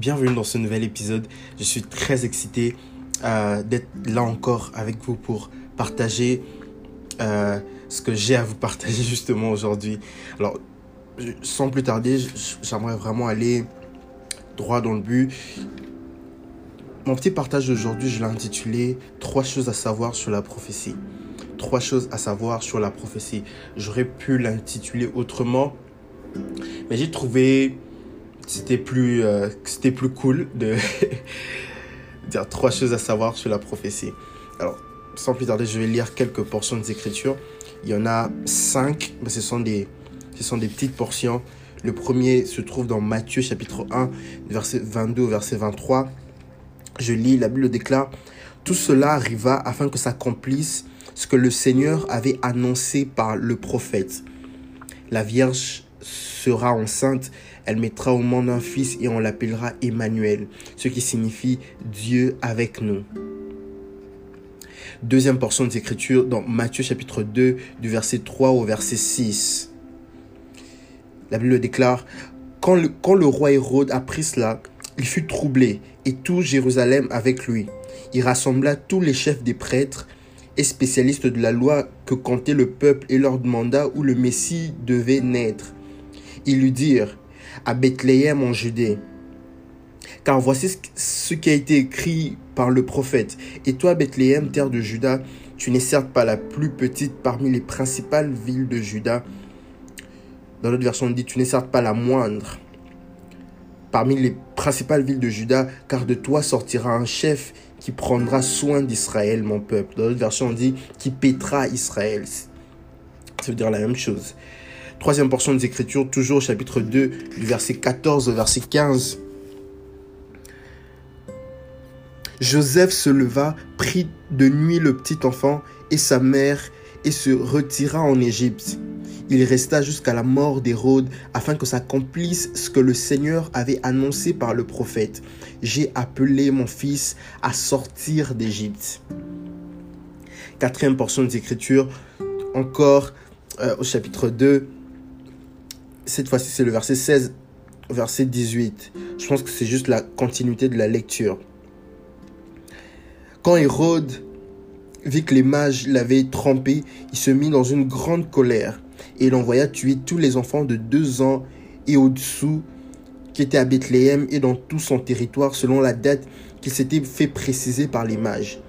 bienvenue dans ce nouvel épisode. Je suis très excité euh, d'être là encore avec vous pour partager euh, ce que j'ai à vous partager justement aujourd'hui. Alors, sans plus tarder, j'aimerais vraiment aller droit dans le but. Mon petit partage d'aujourd'hui, je l'ai intitulé Trois choses à savoir sur la prophétie. Trois choses à savoir sur la prophétie. J'aurais pu l'intituler autrement, mais j'ai trouvé c'était plus euh, c'était plus cool de dire trois choses à savoir sur la prophétie. Alors, sans plus tarder, je vais lire quelques portions des Écritures. Il y en a cinq, mais ce sont des ce sont des petites portions. Le premier se trouve dans Matthieu chapitre 1, verset 22 au verset 23. Je lis, la Bible déclare, Tout cela arriva afin que s'accomplisse ce que le Seigneur avait annoncé par le prophète. La Vierge sera enceinte, elle mettra au monde un fils et on l'appellera Emmanuel, ce qui signifie Dieu avec nous. Deuxième portion des Écritures dans Matthieu chapitre 2 du verset 3 au verset 6. La Bible déclare, quand le, quand le roi Hérode apprit cela, il fut troublé et tout Jérusalem avec lui. Il rassembla tous les chefs des prêtres et spécialistes de la loi que comptait le peuple et leur demanda où le Messie devait naître. Ils lui dirent, à Bethléem en Judée. Car voici ce qui a été écrit par le prophète. Et toi, Bethléem, terre de Juda, tu n'es certes pas la plus petite parmi les principales villes de Juda. Dans l'autre version, on dit, tu n'es certes pas la moindre parmi les principales villes de Juda, car de toi sortira un chef qui prendra soin d'Israël, mon peuple. Dans l'autre version, on dit, qui pétera Israël. Ça veut dire la même chose. Troisième portion des Écritures, toujours chapitre 2, du verset 14 au verset 15. Joseph se leva, prit de nuit le petit enfant et sa mère et se retira en Égypte. Il resta jusqu'à la mort d'Hérode afin que s'accomplisse ce que le Seigneur avait annoncé par le prophète. J'ai appelé mon fils à sortir d'Égypte. Quatrième portion des Écritures, encore euh, au chapitre 2, cette fois-ci, c'est le verset 16, verset 18. Je pense que c'est juste la continuité de la lecture. Quand Hérode vit que les mages l'avaient trompé, il se mit dans une grande colère et il envoya tuer tous les enfants de deux ans et au-dessous qui étaient à Bethléem et dans tout son territoire selon la date qu'il s'était fait préciser par les mages.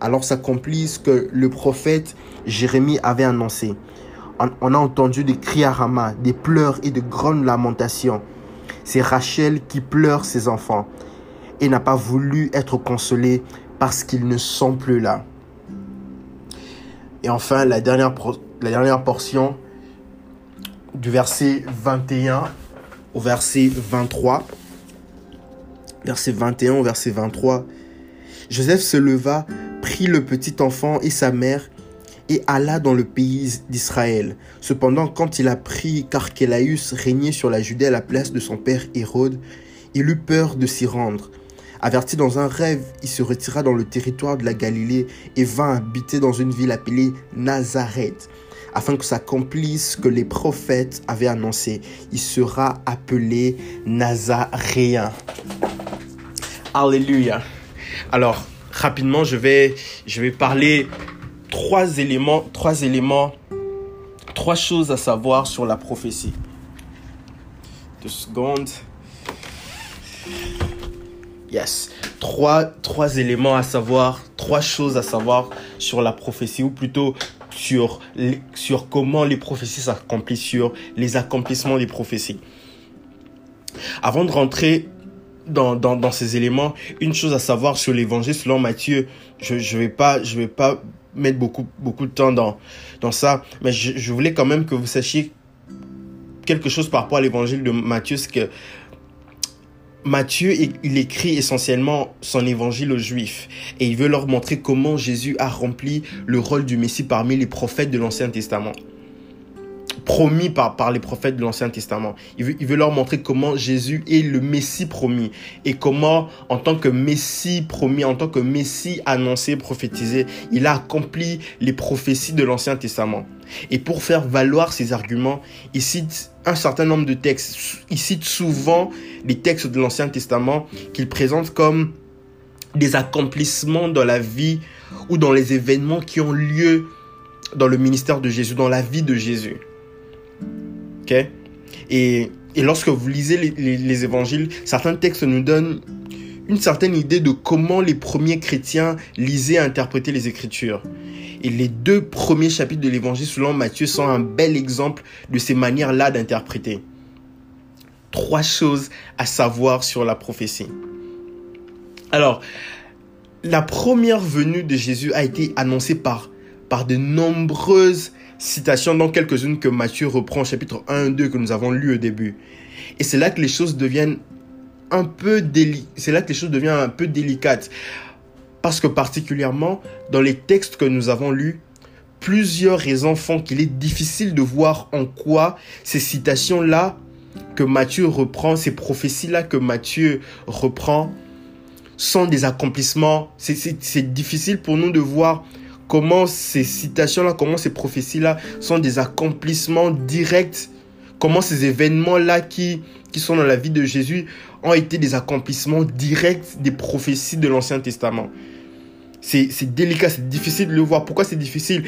Alors s'accomplit ce que le prophète Jérémie avait annoncé on a entendu des cris à Rama, des pleurs et de grandes lamentations. C'est Rachel qui pleure ses enfants et n'a pas voulu être consolée parce qu'ils ne sont plus là. Et enfin, la dernière, la dernière portion du verset 21 au verset 23. Verset 21 au verset 23. Joseph se leva, prit le petit enfant et sa mère et alla dans le pays d'Israël. Cependant, quand il apprit qu'Archélaüs régnait sur la Judée à la place de son père Hérode, il eut peur de s'y rendre. Averti dans un rêve, il se retira dans le territoire de la Galilée et vint habiter dans une ville appelée Nazareth, afin que s'accomplisse ce que les prophètes avaient annoncé. Il sera appelé Nazaréen. Alléluia. Alors, rapidement, je vais, je vais parler trois éléments, trois éléments, trois choses à savoir sur la prophétie. Deux secondes. Yes. Trois, trois éléments à savoir, trois choses à savoir sur la prophétie, ou plutôt sur, sur comment les prophéties s'accomplissent, sur les accomplissements des prophéties. Avant de rentrer dans, dans, dans, ces éléments, une chose à savoir sur l'évangile selon Matthieu, je ne je vais, vais pas mettre beaucoup, de temps dans, dans ça. Mais je, voulais quand même que vous sachiez quelque chose par rapport à l'évangile de Matthieu. C'est que Matthieu, il écrit essentiellement son évangile aux Juifs. Et il veut leur montrer comment Jésus a rempli le rôle du Messie parmi les prophètes de l'Ancien Testament. Promis par, par les prophètes de l'Ancien Testament. Il veut, il veut leur montrer comment Jésus est le Messie promis et comment, en tant que Messie promis, en tant que Messie annoncé, prophétisé, il a accompli les prophéties de l'Ancien Testament. Et pour faire valoir ses arguments, il cite un certain nombre de textes. Il cite souvent les textes de l'Ancien Testament qu'il présente comme des accomplissements dans la vie ou dans les événements qui ont lieu dans le ministère de Jésus, dans la vie de Jésus. Et, et, lorsque vous lisez les, les, évangiles, certains textes nous donnent une certaine idée de comment les premiers chrétiens lisaient et interprétaient les Écritures. Et les deux premiers chapitres de l'évangile selon Matthieu sont un bel exemple de ces manières-là d'interpréter. Trois choses à savoir sur la prophétie. Alors, la première venue de Jésus a été annoncée par, par de nombreuses citations, dont quelques-unes que Matthieu reprend chapitre 1 et 2 que nous avons lu au début. Et c'est là que les choses deviennent un peu c'est là que les choses deviennent un peu délicates. Parce que particulièrement dans les textes que nous avons lus, plusieurs raisons font qu'il est difficile de voir en quoi ces citations-là que Matthieu reprend, ces prophéties-là que Matthieu reprend, sont des accomplissements. C'est difficile pour nous de voir comment ces citations-là, comment ces prophéties-là sont des accomplissements directs, comment ces événements-là qui, qui sont dans la vie de Jésus ont été des accomplissements directs des prophéties de l'Ancien Testament. C'est délicat, c'est difficile de le voir. Pourquoi c'est difficile?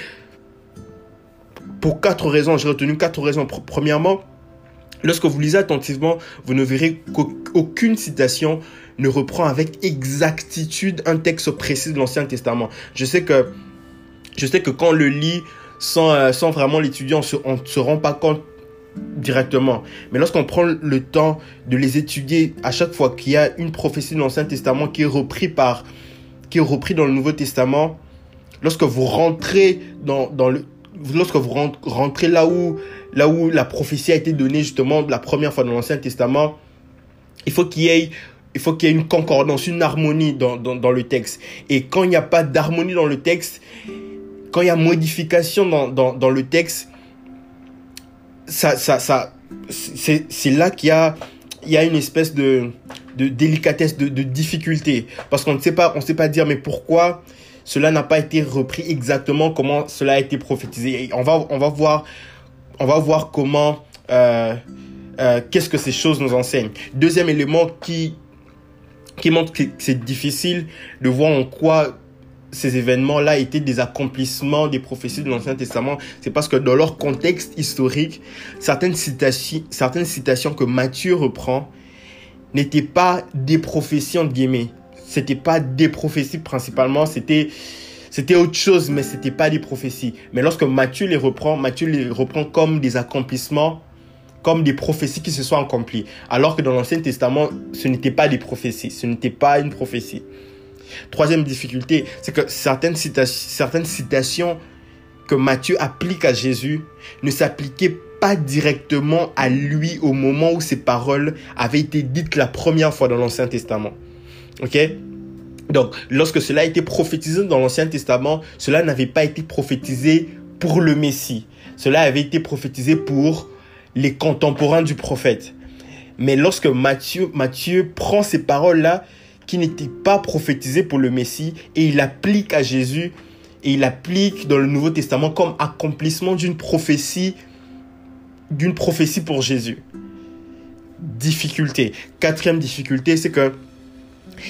Pour quatre raisons. J'ai retenu quatre raisons. Premièrement, lorsque vous lisez attentivement, vous ne verrez qu'aucune citation ne reprend avec exactitude un texte précis de l'Ancien Testament. Je sais que, je sais que quand on le lit sans, euh, sans vraiment l'étudier, on ne se rend pas compte directement. Mais lorsqu'on prend le temps de les étudier à chaque fois qu'il y a une prophétie de l'Ancien Testament qui est reprise par qui est repris dans le Nouveau Testament, lorsque vous rentrez dans, dans le lorsque vous rentrez là où là où la prophétie a été donnée justement la première fois dans l'Ancien Testament, il faut qu'il y ait il faut qu'il y ait une concordance, une harmonie dans, dans le texte. Et quand il n'y a pas d'harmonie dans le texte, quand il y a modification dans, dans, le texte, ça, ça, ça, c'est là qu'il y a, y a une espèce de, de délicatesse, de, de difficulté. Parce qu'on ne sait pas, on sait pas dire, mais pourquoi cela n'a pas été repris exactement comment cela a été prophétisé. On va, on va voir, on va voir comment, euh, euh, qu'est-ce que ces choses nous enseignent. Deuxième élément qui, qui montre que c'est difficile de voir en quoi ces événements-là étaient des accomplissements des prophéties de l'Ancien Testament, c'est parce que dans leur contexte historique, certaines citations, certaines citations que Matthieu reprend n'étaient pas des prophéties entre guillemets. C'était pas des prophéties principalement, c'était c'était autre chose, mais c'était pas des prophéties. Mais lorsque Matthieu les reprend, Matthieu les reprend comme des accomplissements comme des prophéties qui se sont accomplies. Alors que dans l'Ancien Testament, ce n'était pas des prophéties, ce n'était pas une prophétie. Troisième difficulté, c'est que certaines citations, certaines citations que Matthieu applique à Jésus ne s'appliquaient pas directement à lui au moment où ces paroles avaient été dites la première fois dans l'Ancien Testament. Ok? Donc, lorsque cela a été prophétisé dans l'Ancien Testament, cela n'avait pas été prophétisé pour le Messie. Cela avait été prophétisé pour les contemporains du prophète. Mais lorsque Matthieu, Matthieu prend ces paroles-là, qui n'étaient pas prophétisées pour le Messie, et il applique à Jésus, et il applique dans le Nouveau Testament comme accomplissement d'une prophétie, prophétie pour Jésus. Difficulté. Quatrième difficulté, c'est que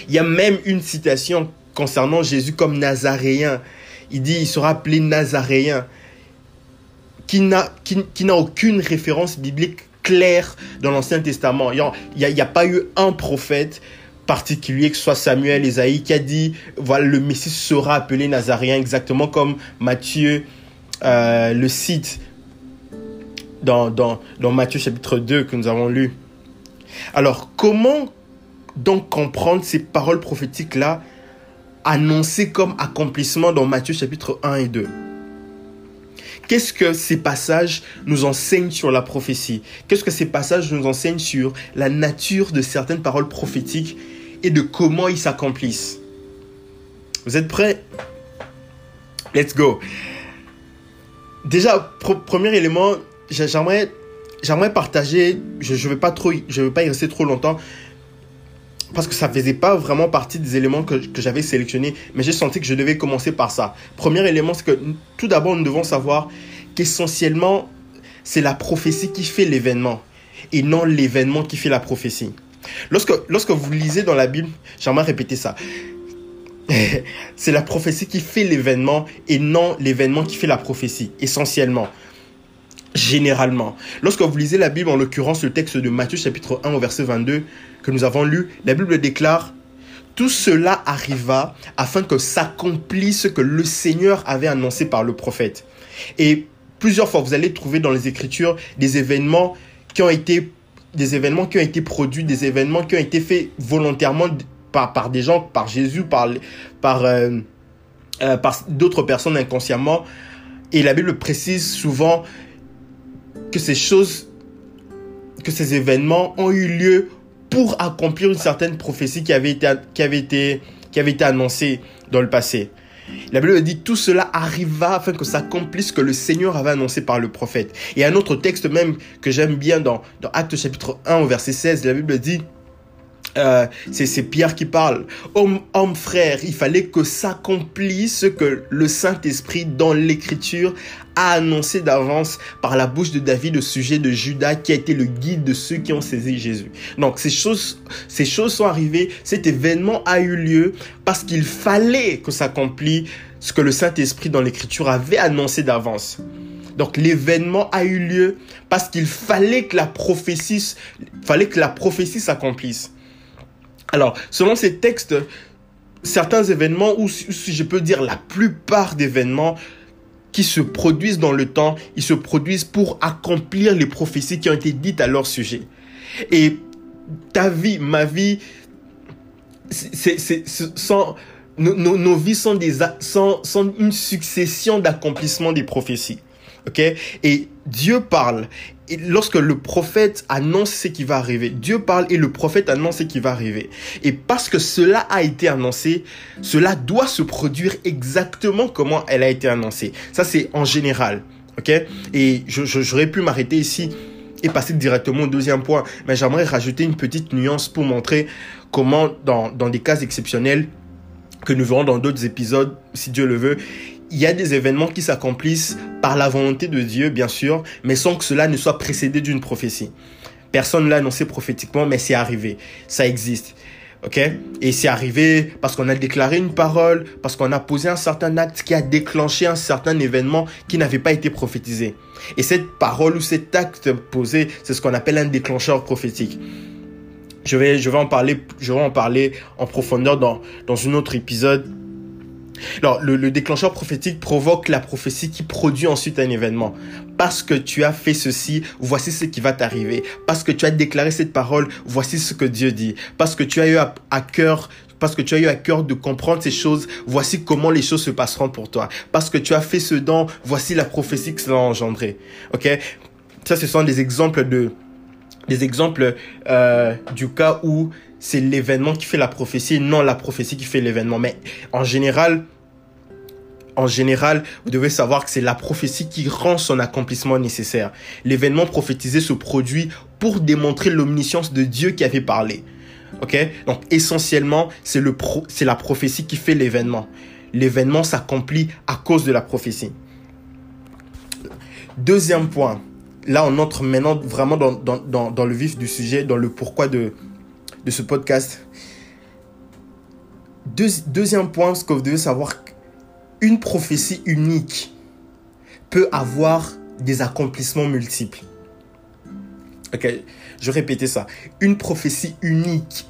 il y a même une citation concernant Jésus comme nazaréen. Il dit, il sera appelé nazaréen qui n'a qui, n'a aucune référence biblique claire dans l'Ancien Testament. Il n'y a, pas eu un prophète particulier, que ce soit Samuel, Esaïe, qui a dit, voilà, le Messie sera appelé Nazaréen, exactement comme Matthieu euh, le cite dans, dans, dans Matthieu chapitre 2 que nous avons lu. Alors, comment donc comprendre ces paroles prophétiques-là annoncées comme accomplissement dans Matthieu chapitre 1 et 2 Qu'est-ce que ces passages nous enseignent sur la prophétie? Qu'est-ce que ces passages nous enseignent sur la nature de certaines paroles prophétiques et de comment ils s'accomplissent Vous êtes prêts? Let's go. Déjà, premier élément, j'aimerais, partager, je ne vais, pas trop, je vais pas y rester trop longtemps, parce que ça faisait pas vraiment partie des éléments que, que j'avais sélectionnés, mais j'ai senti que je devais commencer par ça. Premier élément, c'est que tout d'abord, nous devons savoir qu'essentiellement, c'est la prophétie qui fait l'événement et non l'événement qui fait la prophétie. Lorsque, lorsque vous lisez dans la Bible, j'aimerais répéter ça. c'est la prophétie qui fait l'événement et non l'événement qui fait la prophétie, essentiellement. Généralement. Lorsque vous lisez la Bible, en l'occurrence le texte de Matthieu chapitre 1 au verset 22 que nous avons lu, la Bible déclare tout cela arriva afin que s'accomplisse ce que le Seigneur avait annoncé par le prophète. Et plusieurs fois, vous allez trouver dans les Écritures des événements qui ont été des événements qui ont été produits, des événements qui ont été faits volontairement par, par des gens, par Jésus, par, par, euh, euh, d'autres personnes inconsciemment. Et la Bible précise souvent que ces choses, que ces événements ont eu lieu pour accomplir une certaine prophétie qui avait été, qui avait été, qui avait été annoncée dans le passé. La Bible dit tout cela arriva afin que s'accomplisse ce que le Seigneur avait annoncé par le prophète. Et un autre texte même que j'aime bien dans, dans Actes chapitre 1 au verset 16, la Bible dit euh, c'est Pierre qui parle. Homme, homme, frère, il fallait que s'accomplisse ce que le Saint-Esprit dans l'Écriture a annoncé d'avance par la bouche de David au sujet de Judas qui a été le guide de ceux qui ont saisi Jésus. Donc ces choses, ces choses sont arrivées, cet événement a eu lieu parce qu'il fallait que s'accomplisse ce que le Saint-Esprit dans l'Écriture avait annoncé d'avance. Donc l'événement a eu lieu parce qu'il fallait que la prophétie, fallait que la prophétie s'accomplisse. Alors, selon ces textes, certains événements, ou si je peux dire la plupart d'événements qui se produisent dans le temps, ils se produisent pour accomplir les prophéties qui ont été dites à leur sujet. Et ta vie, ma vie, nos, vies sont, des, sont, une succession d'accomplissements des prophéties. Et Dieu parle. Lorsque le prophète annonce ce qui va arriver, Dieu parle et le prophète annonce ce qui va arriver. Et parce que cela a été annoncé, cela doit se produire exactement comment elle a été annoncée. Ça, c'est en général. Ok? Et j'aurais pu m'arrêter ici et passer directement au deuxième point. Mais j'aimerais rajouter une petite nuance pour montrer comment, dans, dans des cas exceptionnels, que nous verrons dans d'autres épisodes, si Dieu le veut, il y a des événements qui s'accomplissent par la volonté de Dieu, bien sûr, mais sans que cela ne soit précédé d'une prophétie. Personne ne l'a annoncé prophétiquement, mais c'est arrivé. Ça existe. OK? Et c'est arrivé parce qu'on a déclaré une parole, parce qu'on a posé un certain acte qui a déclenché un certain événement qui n'avait pas été prophétisé. Et cette parole ou cet acte posé, c'est ce qu'on appelle un déclencheur prophétique. Je vais, je vais en parler, je vais en parler en profondeur dans, dans un autre épisode alors, le, déclencheur prophétique provoque la prophétie qui produit ensuite un événement. Parce que tu as fait ceci, voici ce qui va t'arriver. Parce que tu as déclaré cette parole, voici ce que Dieu dit. Parce que tu as eu à, cœur parce que tu as eu à cœur de comprendre ces choses, voici comment les choses se passeront pour toi. Parce que tu as fait ce don, voici la prophétie que cela a engendré. Ok? Ça, ce sont des exemples de, des exemples euh, du cas où c'est l'événement qui fait la prophétie, non la prophétie qui fait l'événement. Mais en général, en général, vous devez savoir que c'est la prophétie qui rend son accomplissement nécessaire. L'événement prophétisé se produit pour démontrer l'omniscience de Dieu qui avait parlé. Ok? Donc essentiellement, c'est le c'est la prophétie qui fait l'événement. L'événement s'accomplit à cause de la prophétie. Deuxième point. Là, on entre maintenant vraiment dans, dans, dans le vif du sujet, dans le pourquoi de, de ce podcast. deuxième point, ce que vous devez savoir, une prophétie unique peut avoir des accomplissements multiples. Ok, je répéter ça. Une prophétie unique,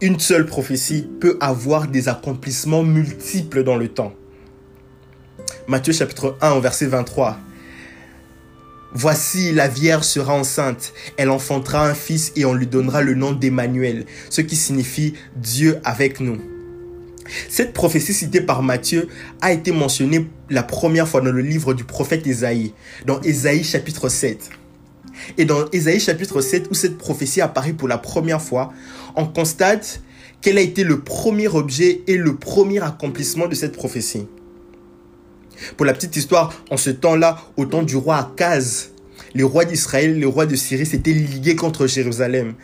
une seule prophétie peut avoir des accomplissements multiples dans le temps. Matthieu chapitre 1 verset 23. Voici, la Vierge sera enceinte, elle enfantera un fils et on lui donnera le nom d'Emmanuel, ce qui signifie Dieu avec nous. Cette prophétie citée par Matthieu a été mentionnée la première fois dans le livre du prophète Ésaïe, dans Ésaïe chapitre 7. Et dans Ésaïe chapitre 7, où cette prophétie apparaît pour la première fois, on constate quel a été le premier objet et le premier accomplissement de cette prophétie. Pour la petite histoire, en ce temps-là, au temps du roi Akaz, les rois d'Israël, les rois de Syrie s'étaient ligués contre Jérusalem.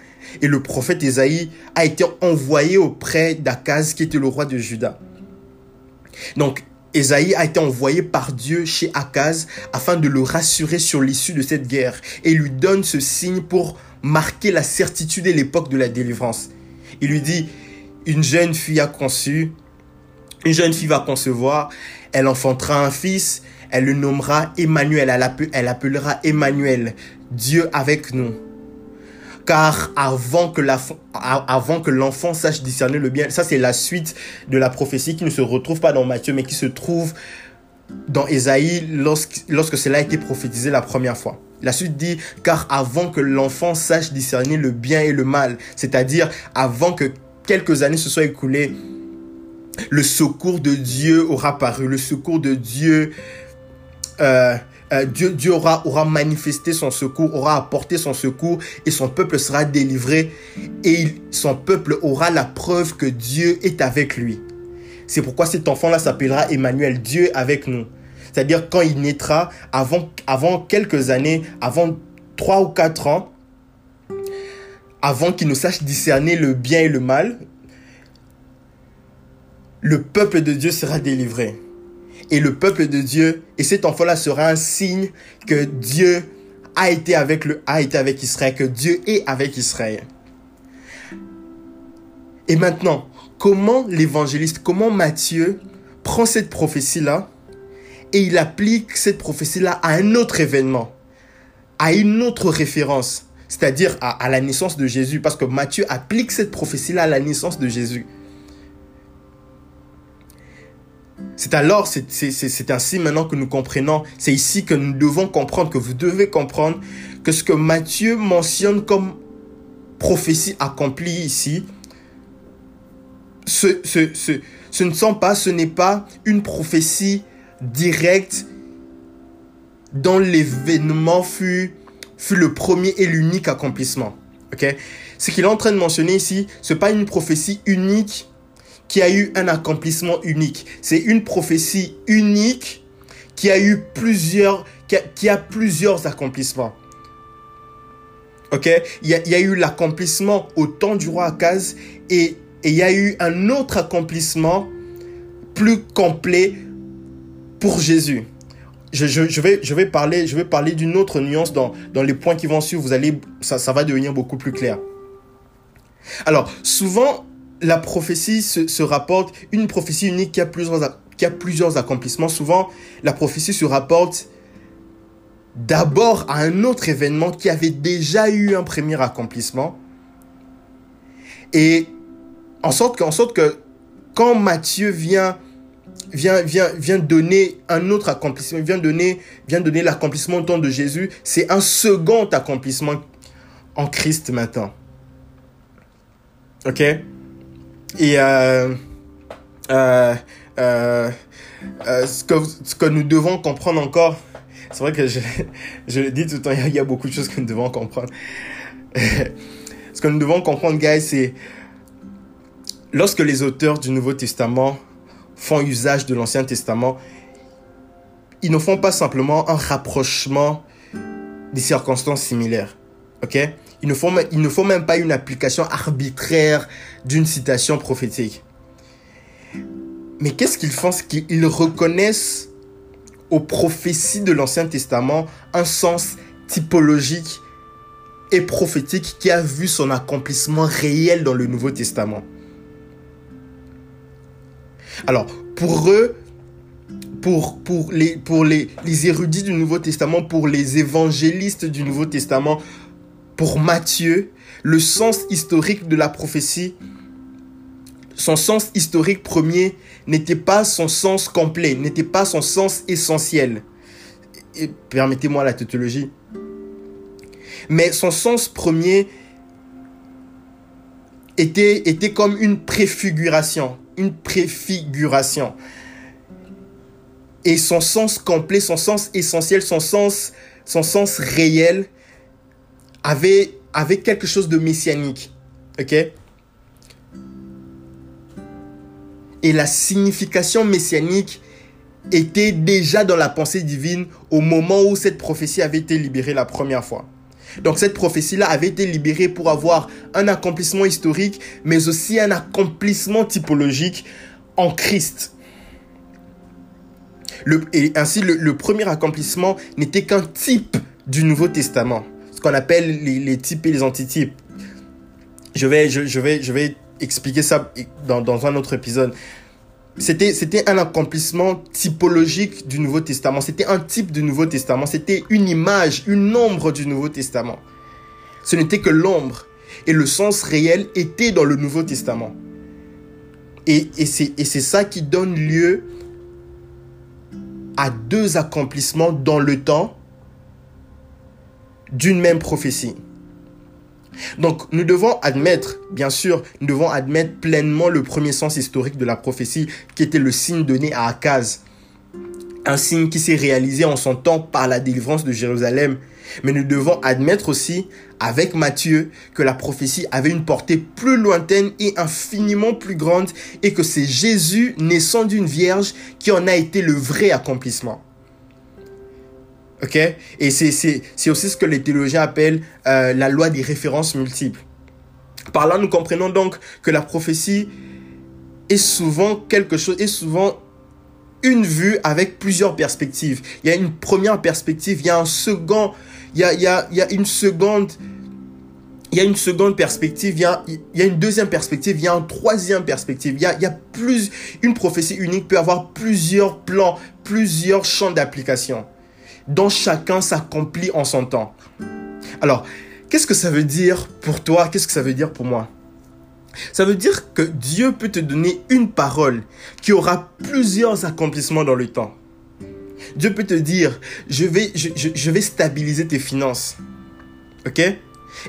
Et le prophète Esaïe a été envoyé auprès d'Akaz, qui était le roi de Juda. Donc, Esaïe a été envoyé par Dieu chez Akaz afin de le rassurer sur l'issue de cette guerre et lui donne ce signe pour marquer la certitude et l'époque de la délivrance. Il lui dit, une jeune fille a conçu, une jeune fille va concevoir, elle enfantera un fils, elle le nommera Emmanuel, elle, appellera Emmanuel, Dieu avec nous. Car avant que l'enfant sache discerner le bien, ça c'est la suite de la prophétie qui ne se retrouve pas dans Matthieu, mais qui se trouve dans Ésaïe lorsque, cela a été prophétisé la première fois. La suite dit, car avant que l'enfant sache discerner le bien et le mal, c'est-à-dire avant que quelques années se soient écoulées, le secours de Dieu aura paru, le secours de Dieu, euh, euh, Dieu, Dieu aura, aura manifesté son secours, aura apporté son secours et son peuple sera délivré et son peuple aura la preuve que Dieu est avec lui. C'est pourquoi cet enfant-là s'appellera Emmanuel, Dieu avec nous. C'est-à-dire quand il naîtra, avant, avant quelques années, avant trois ou quatre ans, avant qu'il ne sache discerner le bien et le mal, le peuple de Dieu sera délivré. Et le peuple de Dieu, et cet enfant-là sera un signe que Dieu a été avec le, a été avec Israël, que Dieu est avec Israël. Et maintenant, comment l'évangéliste, comment Matthieu prend cette prophétie-là et il applique cette prophétie-là à un autre événement, à une autre référence, c'est-à-dire à, la naissance de Jésus, parce que Matthieu applique cette prophétie-là à la naissance de Jésus. C'est alors, c'est ainsi maintenant que nous comprenons, c'est ici que nous devons comprendre, que vous devez comprendre que ce que Matthieu mentionne comme prophétie accomplie ici, ce, ne sont pas, ce n'est pas une prophétie direct dans l'événement fut, fut le premier et l'unique accomplissement. ok? Ce qu'il est en train de mentionner ici, ce n'est pas une prophétie unique qui a eu un accomplissement unique. C'est une prophétie unique qui a eu plusieurs, qui a, plusieurs accomplissements. Ok? Il y, a, eu l'accomplissement au temps du roi Akaz et, il y a eu un autre accomplissement plus complet pour Jésus. Je, vais, parler, d'une autre nuance dans, dans les points qui vont suivre. Vous allez, ça, ça va devenir beaucoup plus clair. Alors, souvent, la prophétie se, rapporte, une prophétie unique qui a, plusieurs, accomplissements. Souvent, la prophétie se rapporte d'abord à un autre événement qui avait déjà eu un premier accomplissement. Et en sorte que, quand Matthieu vient donner un autre accomplissement, vient donner, vient donner l'accomplissement au temps de Jésus. C'est un second accomplissement en Christ maintenant. Ok? Et euh, euh, euh, ce, que, ce que nous devons comprendre encore, c'est vrai que je, je le dis tout le temps, il y, a, beaucoup de choses que nous devons comprendre. ce que nous devons comprendre, guys, c'est lorsque les auteurs du Nouveau Testament font usage de l'Ancien Testament, ils ne font pas simplement un rapprochement des circonstances similaires. Ok? Ils ne, font, ils ne font même pas une application arbitraire d'une citation prophétique. Mais qu'est-ce qu'ils font? Qu'ils reconnaissent aux prophéties de l'Ancien Testament un sens typologique et prophétique qui a vu son accomplissement réel dans le Nouveau Testament. Alors, pour eux, pour, pour, les, pour les, les érudits du Nouveau Testament, pour les évangélistes du Nouveau Testament, pour Matthieu, le sens historique de la prophétie, son sens historique premier n'était pas son sens complet, n'était pas son sens essentiel. Permettez-moi la tautologie. Mais son sens premier était, était comme une préfiguration une préfiguration. Et son sens complet, son sens essentiel, son sens, son sens réel avait, quelque chose de messianique. Ok? Et la signification messianique était déjà dans la pensée divine au moment où cette prophétie avait été libérée la première fois. Donc cette prophétie-là avait été libérée pour avoir un accomplissement historique, mais aussi un accomplissement typologique en Christ. et ainsi, le, premier accomplissement n'était qu'un type du Nouveau Testament, qu'on appelle les, types et les antitypes. Je vais, je, vais, je vais expliquer ça dans, un autre épisode. C'était, c'était un accomplissement typologique du Nouveau Testament. C'était un type du Nouveau Testament. C'était une image, une ombre du Nouveau Testament. Ce n'était que l'ombre. Et le sens réel était dans le Nouveau Testament. Et, et c'est ça qui donne lieu à deux accomplissements dans le temps d'une même prophétie. Donc nous devons admettre, bien sûr, nous devons admettre pleinement le premier sens historique de la prophétie qui était le signe donné à Akaz. Un signe qui s'est réalisé en son temps par la délivrance de Jérusalem. Mais nous devons admettre aussi, avec Matthieu, que la prophétie avait une portée plus lointaine et infiniment plus grande et que c'est Jésus, naissant d'une vierge, qui en a été le vrai accomplissement. Ok? Et c'est aussi ce que les théologiens appellent euh, la loi des références multiples. Par là, nous comprenons donc que la prophétie est souvent quelque chose, est souvent une vue avec plusieurs perspectives. Il y a une première perspective, il y a un second, il y a, il y a, une seconde, il y a une seconde perspective, il y a, il y a une deuxième perspective, il y a une troisième perspective. Il y a, il y a plus, une prophétie unique peut avoir plusieurs plans, plusieurs champs d'application dont chacun s'accomplit en son temps. Alors, qu'est-ce que ça veut dire pour toi? Qu'est-ce que ça veut dire pour moi? Ça veut dire que Dieu peut te donner une parole qui aura plusieurs accomplissements dans le temps. Dieu peut te dire, je vais, je, vais stabiliser tes finances. OK?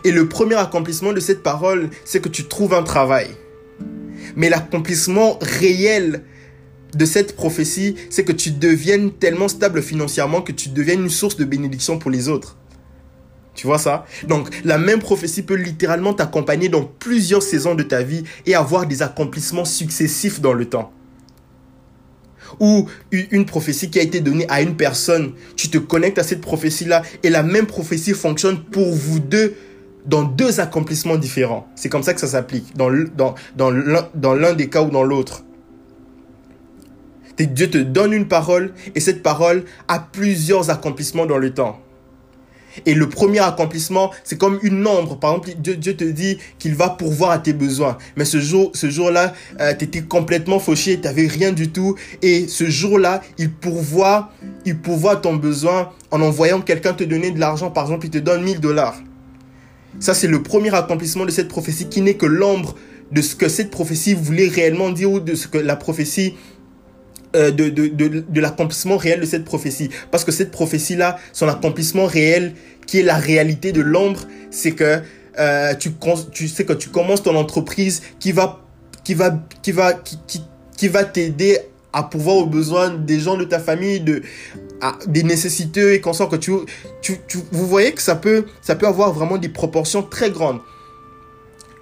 Et le premier accomplissement de cette parole, c'est que tu trouves un travail. Mais l'accomplissement réel de cette prophétie, c'est que tu deviennes tellement stable financièrement que tu deviennes une source de bénédiction pour les autres. Tu vois ça? Donc la même prophétie peut littéralement t'accompagner dans plusieurs saisons de ta vie et avoir des accomplissements successifs dans le temps. Ou une prophétie qui a été donnée à une personne, tu te connectes à cette prophétie-là et la même prophétie fonctionne pour vous deux dans deux accomplissements différents. C'est comme ça que ça s'applique, dans, dans, dans l'un des cas ou dans l'autre. Dieu te donne une parole et cette parole a plusieurs accomplissements dans le temps. Et le premier accomplissement, c'est comme une ombre. Par exemple, Dieu, te dit qu'il va pourvoir à tes besoins. Mais ce jour, ce jour-là, euh, tu étais complètement fauché, tu n'avais rien du tout. Et ce jour-là, il pourvoit, il pourvoit ton besoin en envoyant quelqu'un te donner de l'argent. Par exemple, il te donne 1000 dollars. Ça, c'est le premier accomplissement de cette prophétie qui n'est que l'ombre de ce que cette prophétie voulait réellement dire ou de ce que la prophétie euh, de, de, de, de l'accomplissement réel de cette prophétie. Parce que cette prophétie-là, son accomplissement réel, qui est la réalité de l'ombre, c'est que euh, tu, tu sais que tu commences ton entreprise qui va, qui va, qui va, qui, qui, qui va t'aider à pouvoir aux besoins des gens de ta famille, de, des nécessiteux et qu'on sent que tu, tu, tu, vous voyez que ça peut, ça peut avoir vraiment des proportions très grandes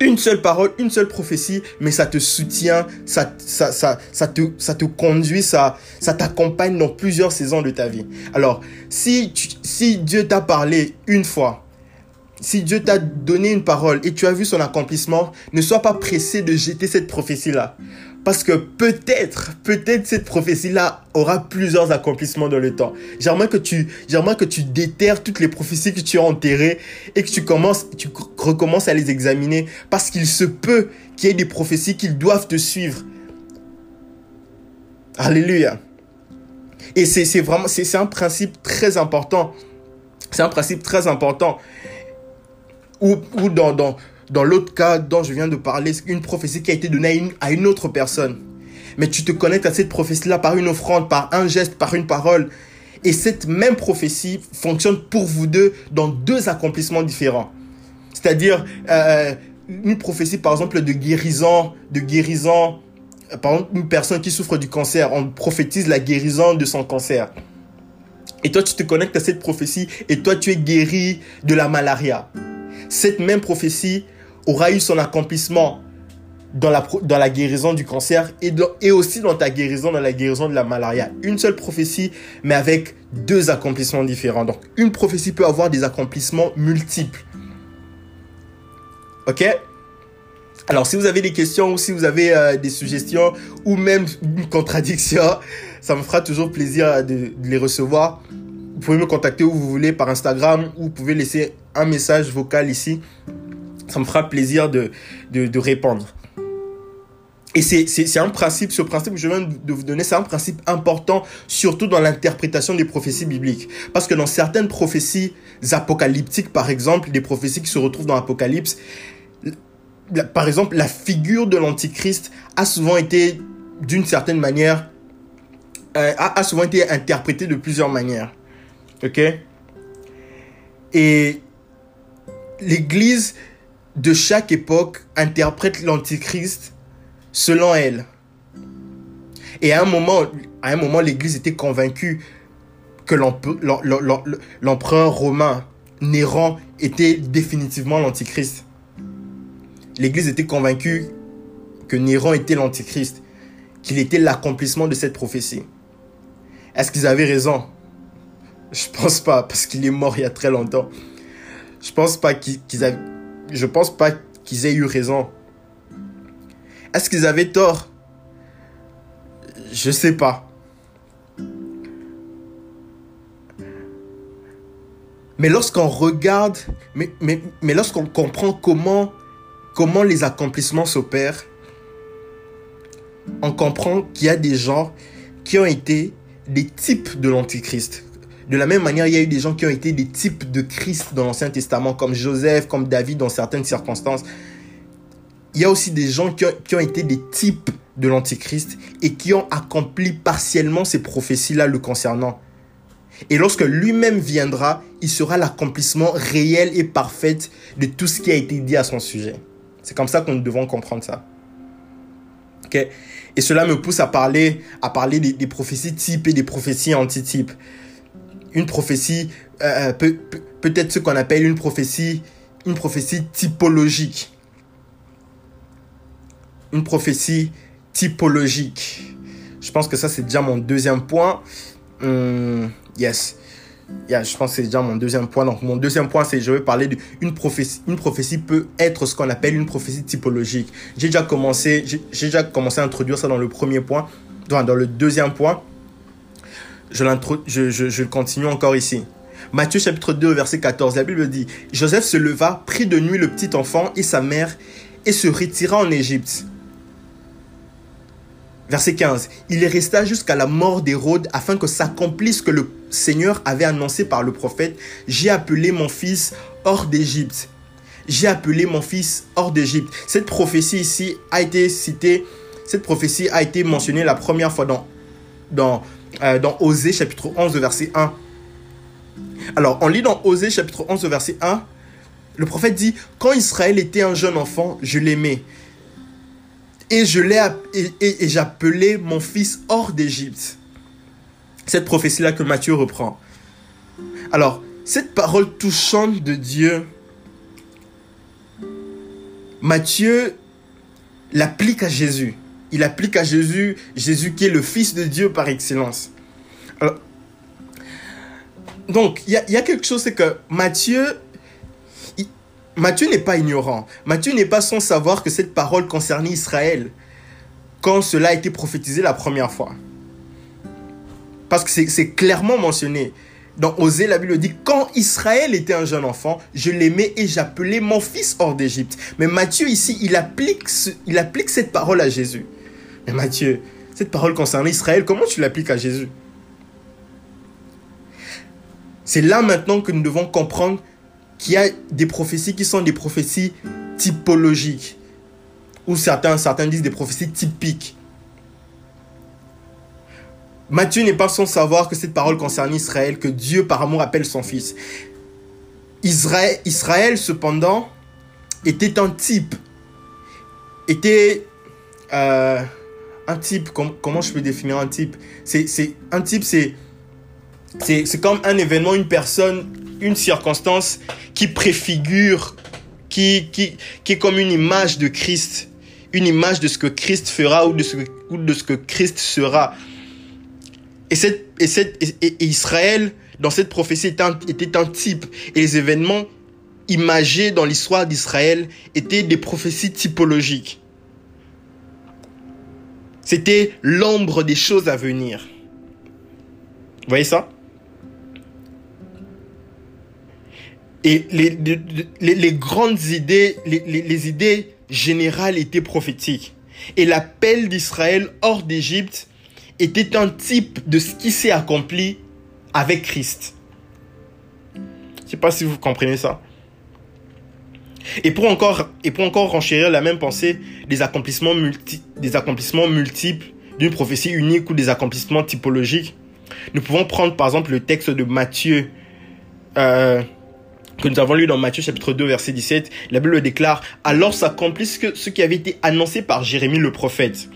une seule parole, une seule prophétie, mais ça te soutient, ça, ça, ça, ça, te, ça conduit, ça, ça t'accompagne dans plusieurs saisons de ta vie. Alors, si, si Dieu t'a parlé une fois, si Dieu t'a donné une parole et tu as vu son accomplissement, ne sois pas pressé de jeter cette prophétie-là. Parce que peut-être, peut-être cette prophétie-là aura plusieurs accomplissements dans le temps. J'aimerais que tu, déterres toutes les prophéties que tu as enterrées et que tu commences, tu recommences à les examiner parce qu'il se peut qu'il y ait des prophéties qui doivent te suivre. Alléluia. Et c'est, vraiment, c'est, un principe très important. C'est un principe très important. Ou, dans, dans l'autre cas dont je viens de parler, c'est une prophétie qui a été donnée à une, autre personne. Mais tu te connectes à cette prophétie-là par une offrande, par un geste, par une parole. Et cette même prophétie fonctionne pour vous deux dans deux accomplissements différents. C'est-à-dire euh, une prophétie, par exemple, de guérison, de guérison. Euh, par exemple, une personne qui souffre du cancer, on prophétise la guérison de son cancer. Et toi, tu te connectes à cette prophétie et toi, tu es guéri de la malaria. Cette même prophétie aura eu son accomplissement dans la, dans la guérison du cancer et, et aussi dans ta guérison, dans la guérison de la malaria. Une seule prophétie, mais avec deux accomplissements différents. Donc, une prophétie peut avoir des accomplissements multiples. Ok? Alors, si vous avez des questions ou si vous avez euh, des suggestions ou même une contradiction, ça me fera toujours plaisir de, de les recevoir. Vous pouvez me contacter où vous voulez par Instagram ou vous pouvez laisser un message vocal ici. Ça me fera plaisir de, de, répondre. Et c'est un principe, ce principe que je viens de vous donner, c'est un principe important, surtout dans l'interprétation des prophéties bibliques. Parce que dans certaines prophéties apocalyptiques, par exemple, des prophéties qui se retrouvent dans l'Apocalypse, par exemple, la figure de l'Antichrist a souvent été, d'une certaine manière, euh, a, a souvent été interprétée de plusieurs manières. Ok? Et l'Église de chaque époque interprète l'Antichrist selon elle. Et à un moment, l'Église était convaincue que l'empereur romain Néron était définitivement l'Antichrist. L'Église était convaincue que Néron était l'Antichrist, qu'il était l'accomplissement de cette prophétie. Est-ce qu'ils avaient raison? Je pense pas, parce qu'il est mort il y a très longtemps. Je pense pas qu'ils avaient... Je pense pas qu'ils aient eu raison. Est-ce qu'ils avaient tort? Je sais pas. Mais lorsqu'on regarde, mais lorsqu'on comprend comment, comment les accomplissements s'opèrent, on comprend qu'il y a des gens qui ont été des types de l'Antichrist. De la même manière, il y a eu des gens qui ont été des types de Christ dans l'Ancien Testament, comme Joseph, comme David dans certaines circonstances il y a aussi des gens qui ont, été des types de l'Antichrist et qui ont accompli partiellement ces prophéties-là le concernant. Et lorsque lui-même viendra, il sera l'accomplissement réel et parfait de tout ce qui a été dit à son sujet. C'est comme ça qu'on devons comprendre ça. Et cela me pousse à parler, à parler des, prophéties types et des prophéties antitypes. Une prophétie, euh, euh, peut, peut-être ce qu'on appelle une prophétie, une prophétie typologique une prophétie typologique. Je pense que ça, c'est déjà mon deuxième point. Hum, yes. Yeah, je pense que c'est déjà mon deuxième point. Donc, mon deuxième point, c'est je vais parler d'une prophétie. Une prophétie peut être ce qu'on appelle une prophétie typologique. J'ai déjà commencé, déjà commencé à introduire ça dans le premier point. Dans, dans le deuxième point, je, continue encore ici. Matthieu chapitre 2, verset 14, la Bible dit, Joseph se leva, prit de nuit le petit enfant et sa mère et se retira en Égypte Verset 15. Il resta jusqu'à la mort d'Hérode afin que s'accomplisse que le Seigneur avait annoncé par le prophète. J'ai appelé mon fils hors d'Égypte. J'ai appelé mon fils hors d'Égypte. Cette prophétie ici a été citée, cette prophétie a été mentionnée la première fois dans, euh, dans Osée chapitre 11 verset 1. Alors, on lit dans Osée chapitre 11 verset 1, le prophète dit, quand Israël était un jeune enfant, je l'aimais et je l'ai et, j'appelais mon fils hors d'Égypte. Cette prophétie-là que Matthieu reprend. Alors, cette parole touchante de Dieu, Matthieu l'applique à Jésus. Il applique à Jésus, Jésus qui est le Fils de Dieu par excellence. donc, il y, a, quelque chose, c'est que Matthieu Matthieu n'est pas ignorant. Matthieu n'est pas sans savoir que cette parole concernait Israël quand cela a été prophétisé la première fois. Parce que c'est clairement mentionné. Dans Osée, la Bible dit, quand Israël était un jeune enfant, je l'aimais et j'appelais mon fils hors d'Égypte. Mais Matthieu ici, il applique, il applique cette parole à Jésus. Mais Matthieu, cette parole concernant Israël, comment tu l'appliques à Jésus? C'est là maintenant que nous devons comprendre qu'il y a des prophéties qui sont des prophéties typologiques, ou certains, disent des prophéties typiques. Matthieu n'est pas sans savoir que cette parole concerne Israël, que Dieu par amour appelle son fils. Israël, cependant, était un type, euh, type, comment je peux définir un type? C'est Un type, c'est c'est comme un événement, une personne, une circonstance qui préfigure, qui, qui, qui est comme une image de Christ, une image de ce que Christ fera ou de ce de ce que Christ sera. Et, cette, et, cette, et, Israël, dans cette prophétie, était un, était un type. Et les événements imagés dans l'histoire d'Israël étaient des prophéties typologiques. C'était l'ombre des choses à venir. Vous voyez ça? Et les, grandes idées, les, les idées générales étaient prophétiques. Et l'appel d'Israël hors d'Égypte était un type de ce qui s'est accompli avec Christ. Je ne sais pas si vous comprenez ça. Et pour encore, et pour encore renchérir la même pensée, des accomplissements, multi, des accomplissements multiples d'une prophétie unique ou des accomplissements typologiques, nous pouvons prendre par exemple le texte de Matthieu, euh, que nous avons lu dans Matthieu chapitre 2 verset 17. La Bible déclare, alors s'accomplit ce, qui avait été annoncé par Jérémie le prophète.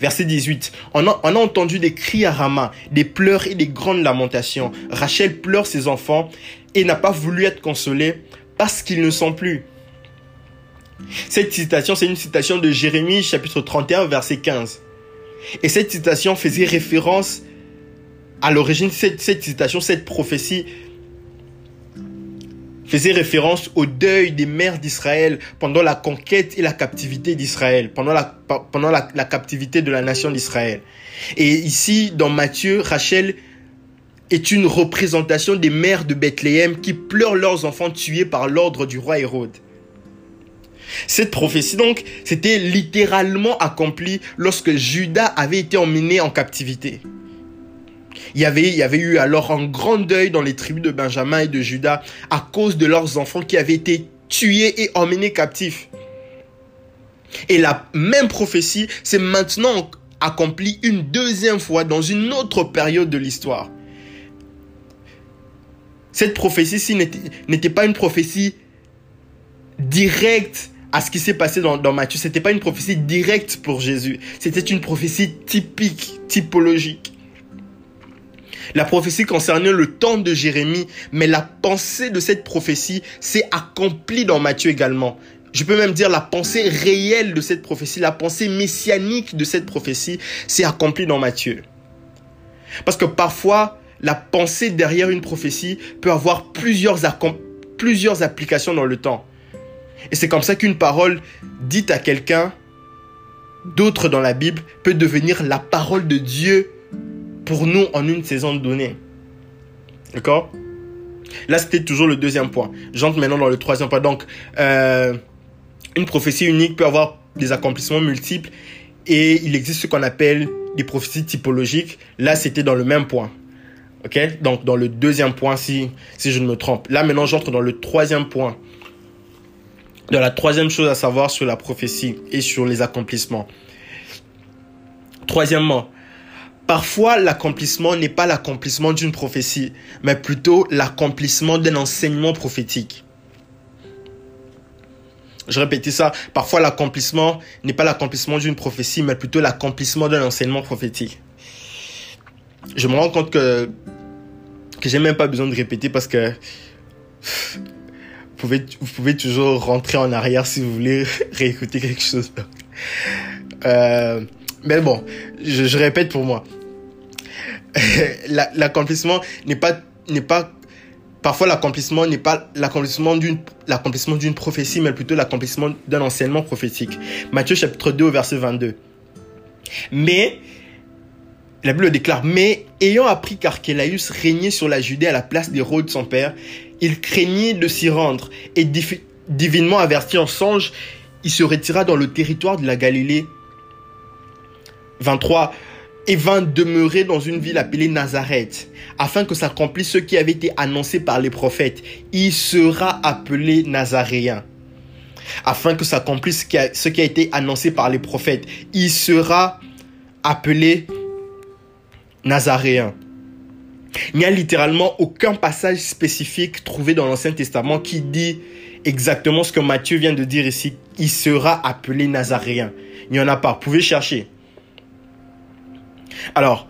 Verset 18. On a, on a entendu des cris à Rama, des pleurs et des grandes lamentations. Rachel pleure ses enfants et n'a pas voulu être consolée parce qu'ils ne sont plus. Cette citation, c'est une citation de Jérémie chapitre 31 verset 15. Et cette citation faisait référence à l'origine, cette, cette citation, cette prophétie faisait référence au deuil des mères d'Israël pendant la conquête et la captivité d'Israël, pendant, la, pendant la, la captivité de la nation d'Israël. Et ici, dans Matthieu, Rachel est une représentation des mères de Bethléem qui pleurent leurs enfants tués par l'ordre du roi Hérode. Cette prophétie donc, c'était littéralement accomplie lorsque Judas avait été emmené en captivité. Il y, avait, il y avait eu alors un grand deuil dans les tribus de Benjamin et de Judas à cause de leurs enfants qui avaient été tués et emmenés captifs. Et la même prophétie s'est maintenant accomplie une deuxième fois dans une autre période de l'histoire. Cette prophétie-ci n'était pas une prophétie directe à ce qui s'est passé dans, dans Matthieu. C'était pas une prophétie directe pour Jésus. C'était une prophétie typique, typologique. La prophétie concernait le temps de Jérémie, mais la pensée de cette prophétie s'est accomplie dans Matthieu également. Je peux même dire la pensée réelle de cette prophétie, la pensée messianique de cette prophétie s'est accomplie dans Matthieu. Parce que parfois, la pensée derrière une prophétie peut avoir plusieurs, plusieurs applications dans le temps. Et c'est comme ça qu'une parole dite à quelqu'un d'autre dans la Bible peut devenir la parole de Dieu pour nous en une saison donnée. D'accord? Là, c'était toujours le deuxième point. J'entre maintenant dans le troisième point. Donc, euh, une prophétie unique peut avoir des accomplissements multiples et il existe ce qu'on appelle des prophéties typologiques. Là, c'était dans le même point. OK? Donc, dans le deuxième point, si, si je ne me trompe. Là, maintenant, j'entre dans le troisième point. Dans la troisième chose à savoir sur la prophétie et sur les accomplissements. Troisièmement, Parfois, l'accomplissement n'est pas l'accomplissement d'une prophétie, mais plutôt l'accomplissement d'un enseignement prophétique. Je répète ça. Parfois, l'accomplissement n'est pas l'accomplissement d'une prophétie, mais plutôt l'accomplissement d'un enseignement prophétique. Je me rends compte que, que j'ai même pas besoin de répéter parce que vous pouvez, toujours rentrer en arrière si vous voulez réécouter quelque chose. Euh, mais bon, je, répète pour moi. l'accomplissement n'est pas n'est pas parfois l'accomplissement n'est pas l'accomplissement d'une l'accomplissement d'une prophétie mais plutôt l'accomplissement d'un enseignement prophétique. Matthieu chapitre 2 verset 22. Mais la Bible déclare mais ayant appris qu'Archélaïus régnait sur la Judée à la place d'Hérode son père, il craignit de s'y rendre et divinement averti en songe, il se retira dans le territoire de la Galilée 23 et vint demeurer dans une ville appelée Nazareth, afin que s'accomplisse ce qui avait été annoncé par les prophètes. Il sera appelé Nazaréen. Afin que s'accomplisse ce qui a été annoncé par les prophètes. Il sera appelé Nazaréen. Il n'y a littéralement aucun passage spécifique trouvé dans l'Ancien Testament qui dit exactement ce que Matthieu vient de dire ici. Il sera appelé Nazaréen. Il n'y en a pas. Vous pouvez chercher. Alors,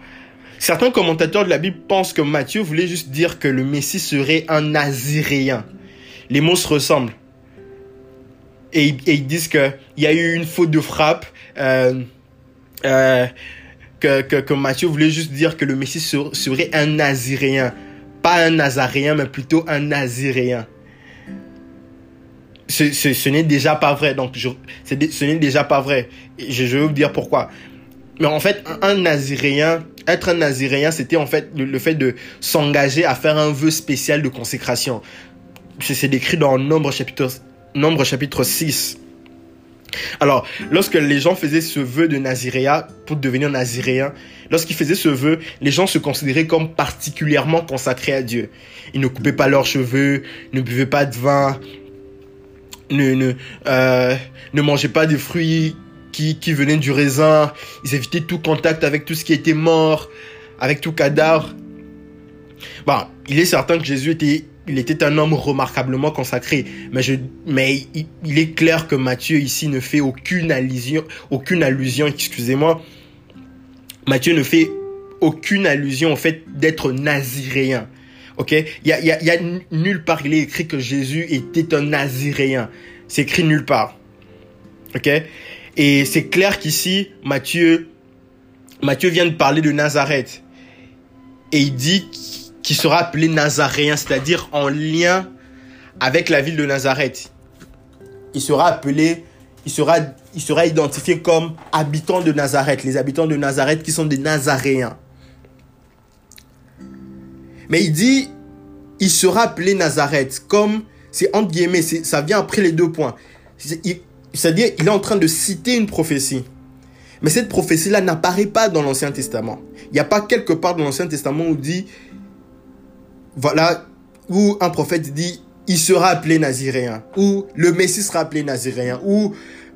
certains commentateurs de la Bible pensent que Matthieu voulait juste dire que le Messie serait un Naziréen. Les mots se ressemblent. et, ils disent qu'il y a eu une faute de frappe. Euh, euh, que, que, Matthieu voulait juste dire que le Messie serait un Naziréen. Pas un Nazaréen, mais plutôt un Naziréen. Ce, ce, ce n'est déjà pas vrai. Donc, je, ce n'est déjà pas vrai. Je, je vais vous dire pourquoi. Mais en fait, un Naziréen, être un Naziréen, c'était en fait le, fait de s'engager à faire un vœu spécial de consécration. C'est décrit dans Nombre chapitre, Nombre chapitre 6. Alors, lorsque les gens faisaient ce vœu de Naziréa pour devenir Naziréen, lorsqu'ils faisaient ce vœu, les gens se considéraient comme particulièrement consacrés à Dieu. Ils ne coupaient pas leurs cheveux, ne buvaient pas de vin, ne, ne, euh, ne mangeaient pas des fruits qui, qui venaient du raisin. Ils évitaient tout contact avec tout ce qui était mort, avec tout cadavre. Bon, il est certain que Jésus était il était un homme remarquablement consacré. Mais, je, mais il, est clair que Matthieu ici ne fait aucune allusion, aucune allusion, excusez-moi. Matthieu ne fait aucune allusion au fait d'être naziréen. Ok? Il y a, nulle part, il est écrit que Jésus était un naziréen. C'est écrit nulle part. Ok? Et c'est clair qu'ici, Matthieu, Matthieu vient de parler de Nazareth. Et il dit qui sera appelé Nazaréen, c'est-à-dire en lien avec la ville de Nazareth. Il sera appelé, il sera, il sera identifié comme habitant de Nazareth, les habitants de Nazareth qui sont des Nazaréens. Mais il dit, il sera appelé Nazareth, comme, c'est entre guillemets, ça vient après les deux points. C'est-à-dire, il est en train de citer une prophétie. Mais cette prophétie-là n'apparaît pas dans l'Ancien Testament. Il n'y a pas quelque part dans l'Ancien Testament où dit voilà, où un prophète dit, il sera appelé naziréen, ou le Messie sera appelé naziréen, ou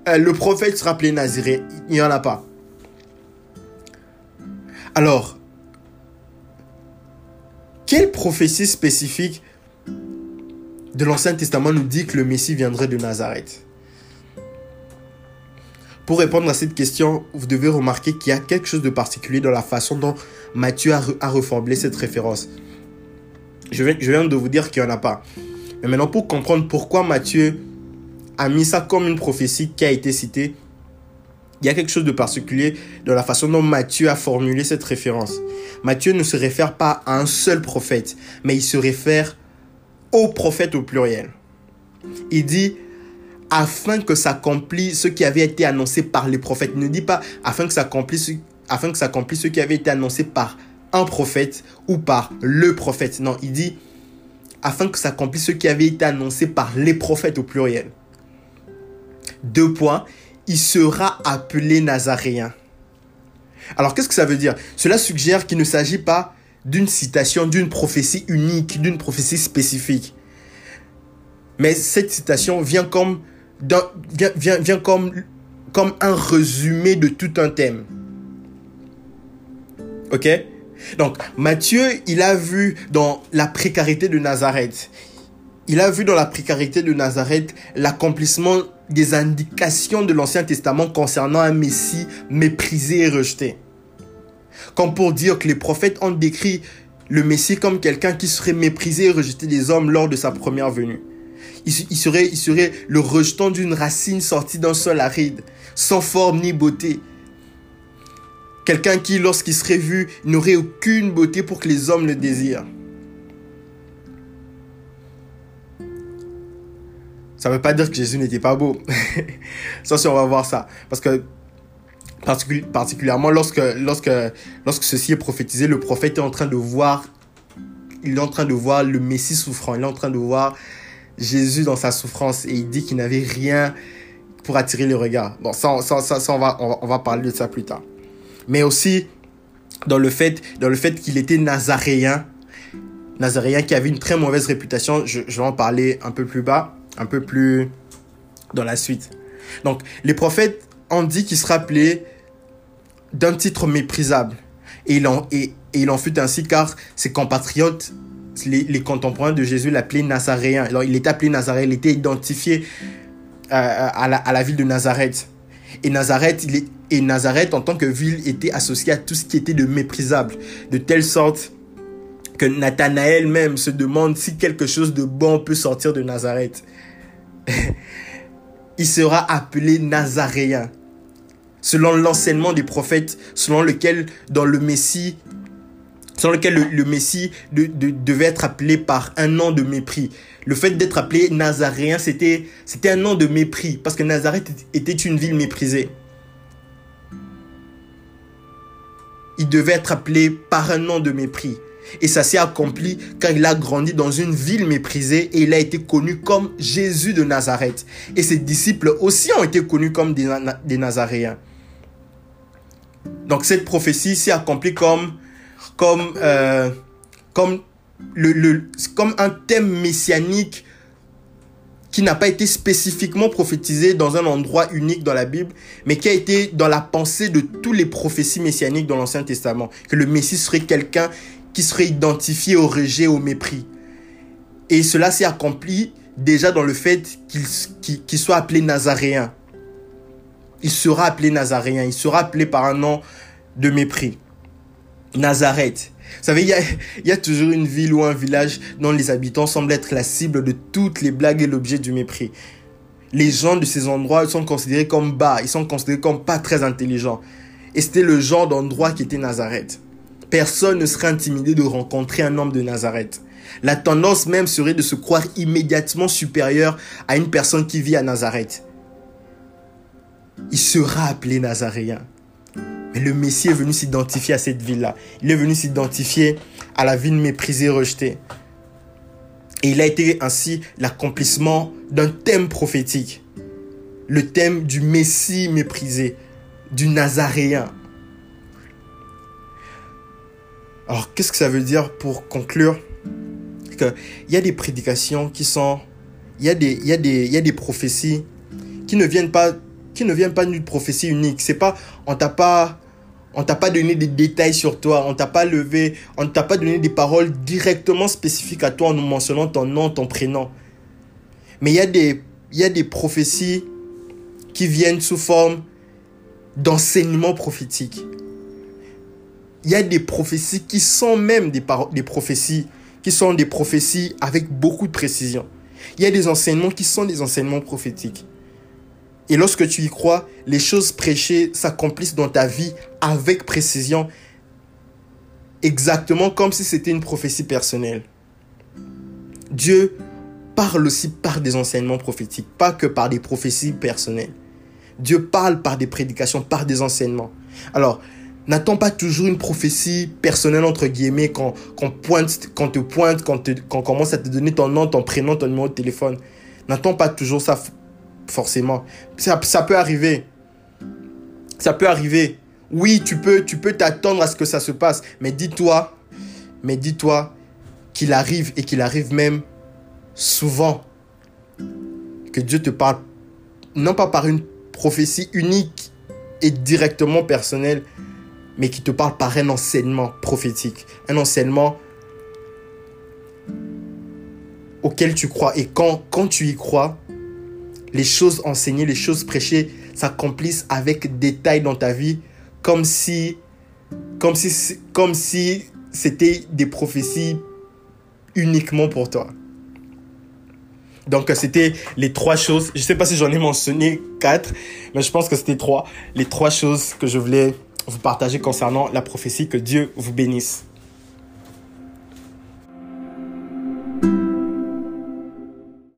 euh, le prophète sera appelé naziréen. Il n'y en a pas. Alors, quelle prophétie spécifique de l'Ancien Testament nous dit que le Messie viendrait de Nazareth? Pour répondre à cette question, vous devez remarquer qu'il y a quelque chose de particulier dans la façon dont Matthieu a, a reformulé cette référence. Je viens, de vous dire qu'il n'y en a pas. Mais maintenant, pour comprendre pourquoi Matthieu a mis ça comme une prophétie qui a été citée, il y a quelque chose de particulier dans la façon dont Matthieu a formulé cette référence. Matthieu ne se réfère pas à un seul prophète, mais il se réfère au prophète au pluriel. Il dit afin que s'accomplisse ce qui avait été annoncé par les prophètes. Il ne dit pas afin que s'accomplisse afin que ce qui avait été annoncé par un prophète ou par le prophète. Non, il dit afin que s'accomplisse ce qui avait été annoncé par les prophètes au pluriel. Deux points, il sera appelé Nazaréen. Alors qu'est-ce que ça veut dire? Cela suggère qu'il ne s'agit pas d'une citation, d'une prophétie unique, d'une prophétie spécifique. Mais cette citation vient comme, vient, vient comme, comme un résumé de tout un thème. Ok? Donc Matthieu, il a vu dans la précarité de Nazareth, il a vu dans la précarité de Nazareth l'accomplissement des indications de l'Ancien Testament concernant un Messie méprisé et rejeté. Comme pour dire que les prophètes ont décrit le Messie comme quelqu'un qui serait méprisé et rejeté des hommes lors de sa première venue. Il, serait, il serait le rejetant d'une racine sortie d'un sol aride, sans forme ni beauté, Quelqu'un qui, lorsqu'il serait vu, n'aurait aucune beauté pour que les hommes le désirent. Ça ne veut pas dire que Jésus n'était pas beau. ça, on va voir ça. Parce que, particulièrement lorsque, ceci est prophétisé, le prophète est en train de voir, il est en train de voir le Messie souffrant. Il est en train de voir Jésus dans sa souffrance et il dit qu'il n'avait rien pour attirer le regard. Bon, ça, ça, on va parler de ça plus tard mais aussi dans le fait, fait qu'il était nazaréen, nazaréen qui avait une très mauvaise réputation. Je, vais en parler un peu plus bas, un peu plus dans la suite. Donc, les prophètes ont dit qu'il se rappelait d'un titre méprisable. Et il, en, et, il en fut ainsi car ses compatriotes, les, contemporains de Jésus, l'appelaient Nazaréen. Alors, il était appelé Nazaréen, il était identifié euh, à, la, à la ville de Nazareth. Et Nazareth, il est, et Nazareth, en tant que ville, était associée à tout ce qui était de méprisable, de telle sorte que Nathanaël même se demande si quelque chose de bon peut sortir de Nazareth. il sera appelé Nazaréen. Selon l'enseignement des prophètes, selon lequel dans le Messie, selon lequel le, Messie devait être appelé par un nom de mépris. Le fait d'être appelé Nazaréen, c'était, c'était un nom de mépris, parce que Nazareth était une ville méprisée. Il devait être appelé par un nom de mépris. Et ça s'est accompli quand il a grandi dans une ville méprisée et il a été connu comme Jésus de Nazareth. Et ses disciples aussi ont été connus comme des, Nazaréens. Donc cette prophétie s'est accomplie comme, comme, euh, comme, un thème messianique qui n'a pas été spécifiquement prophétisé dans un endroit unique dans la Bible, mais qui a été dans la pensée de tous les prophéties messianiques dans l'Ancien Testament. Que le Messie serait quelqu'un qui serait identifié au rejet, au mépris. Et cela s'est accompli déjà dans le fait qu'il soit appelé Nazaréen. Il sera appelé Nazaréen, il sera appelé par un nom de mépris. Nazareth. Vous savez, il y a, toujours une ville ou un village dont les habitants semblent être la cible de toutes les blagues et l'objet du mépris. Les gens de ces endroits sont considérés comme bas, ils sont considérés comme pas très intelligents. Et c'était le genre d'endroit qui était Nazareth. Personne ne serait intimidé de rencontrer un homme de Nazareth. La tendance même serait de se croire immédiatement supérieur à une personne qui vit à Nazareth. Il sera appelé Nazaréen. Mais le Messie est venu s'identifier à cette ville-là. Il est venu s'identifier à la ville méprisée, rejetée. Et il a été ainsi l'accomplissement d'un thème prophétique. Le thème du Messie méprisé, du Nazaréen. Alors, qu'est-ce que ça veut dire pour conclure? Il y a des prédications qui sont... Il y, y il y a des prophéties qui ne viennent pas qui ne viennent pas d'une prophétie unique. C'est pas, on t'a pas, on t'a pas donné des détails sur toi, on t'a pas levé, on t'a pas donné des paroles directement spécifiques à toi en nous mentionnant ton nom, ton prénom. Mais il y a des, il y a des prophéties qui viennent sous forme d'enseignement prophétique. Il y a des prophéties qui sont même des, des prophéties, qui sont des prophéties avec beaucoup de précision. Il y a des enseignements qui sont des enseignements prophétiques. Et lorsque tu y crois, les choses prêchées s'accomplissent dans ta vie avec précision, exactement comme si c'était une prophétie personnelle. Dieu parle aussi par des enseignements prophétiques, pas que par des prophéties personnelles. Dieu parle par des prédications, par des enseignements. Alors, n'attends pas toujours une prophétie personnelle, entre guillemets, quand, pointe, quand te pointe, quand, quand on commence à te donner ton nom, ton prénom, ton numéro de téléphone. N'attends pas toujours ça forcément. Ça, peut arriver. Ça peut arriver. Oui, tu peux tu peux t'attendre à ce que ça se passe, mais dis-toi, mais dis-toi qu'il arrive et qu'il arrive même souvent que Dieu te parle non pas par une prophétie unique et directement personnelle, mais qui te parle par un enseignement prophétique, un enseignement auquel tu crois. Et quand tu y crois, les choses enseignées, les choses prêchées s'accomplissent avec détail dans ta vie, comme si, c'était des prophéties uniquement pour toi. Donc c'était les trois choses. Je ne sais pas si j'en ai mentionné quatre, mais je pense que c'était trois. Les trois choses que je voulais vous partager concernant la prophétie. Que Dieu vous bénisse.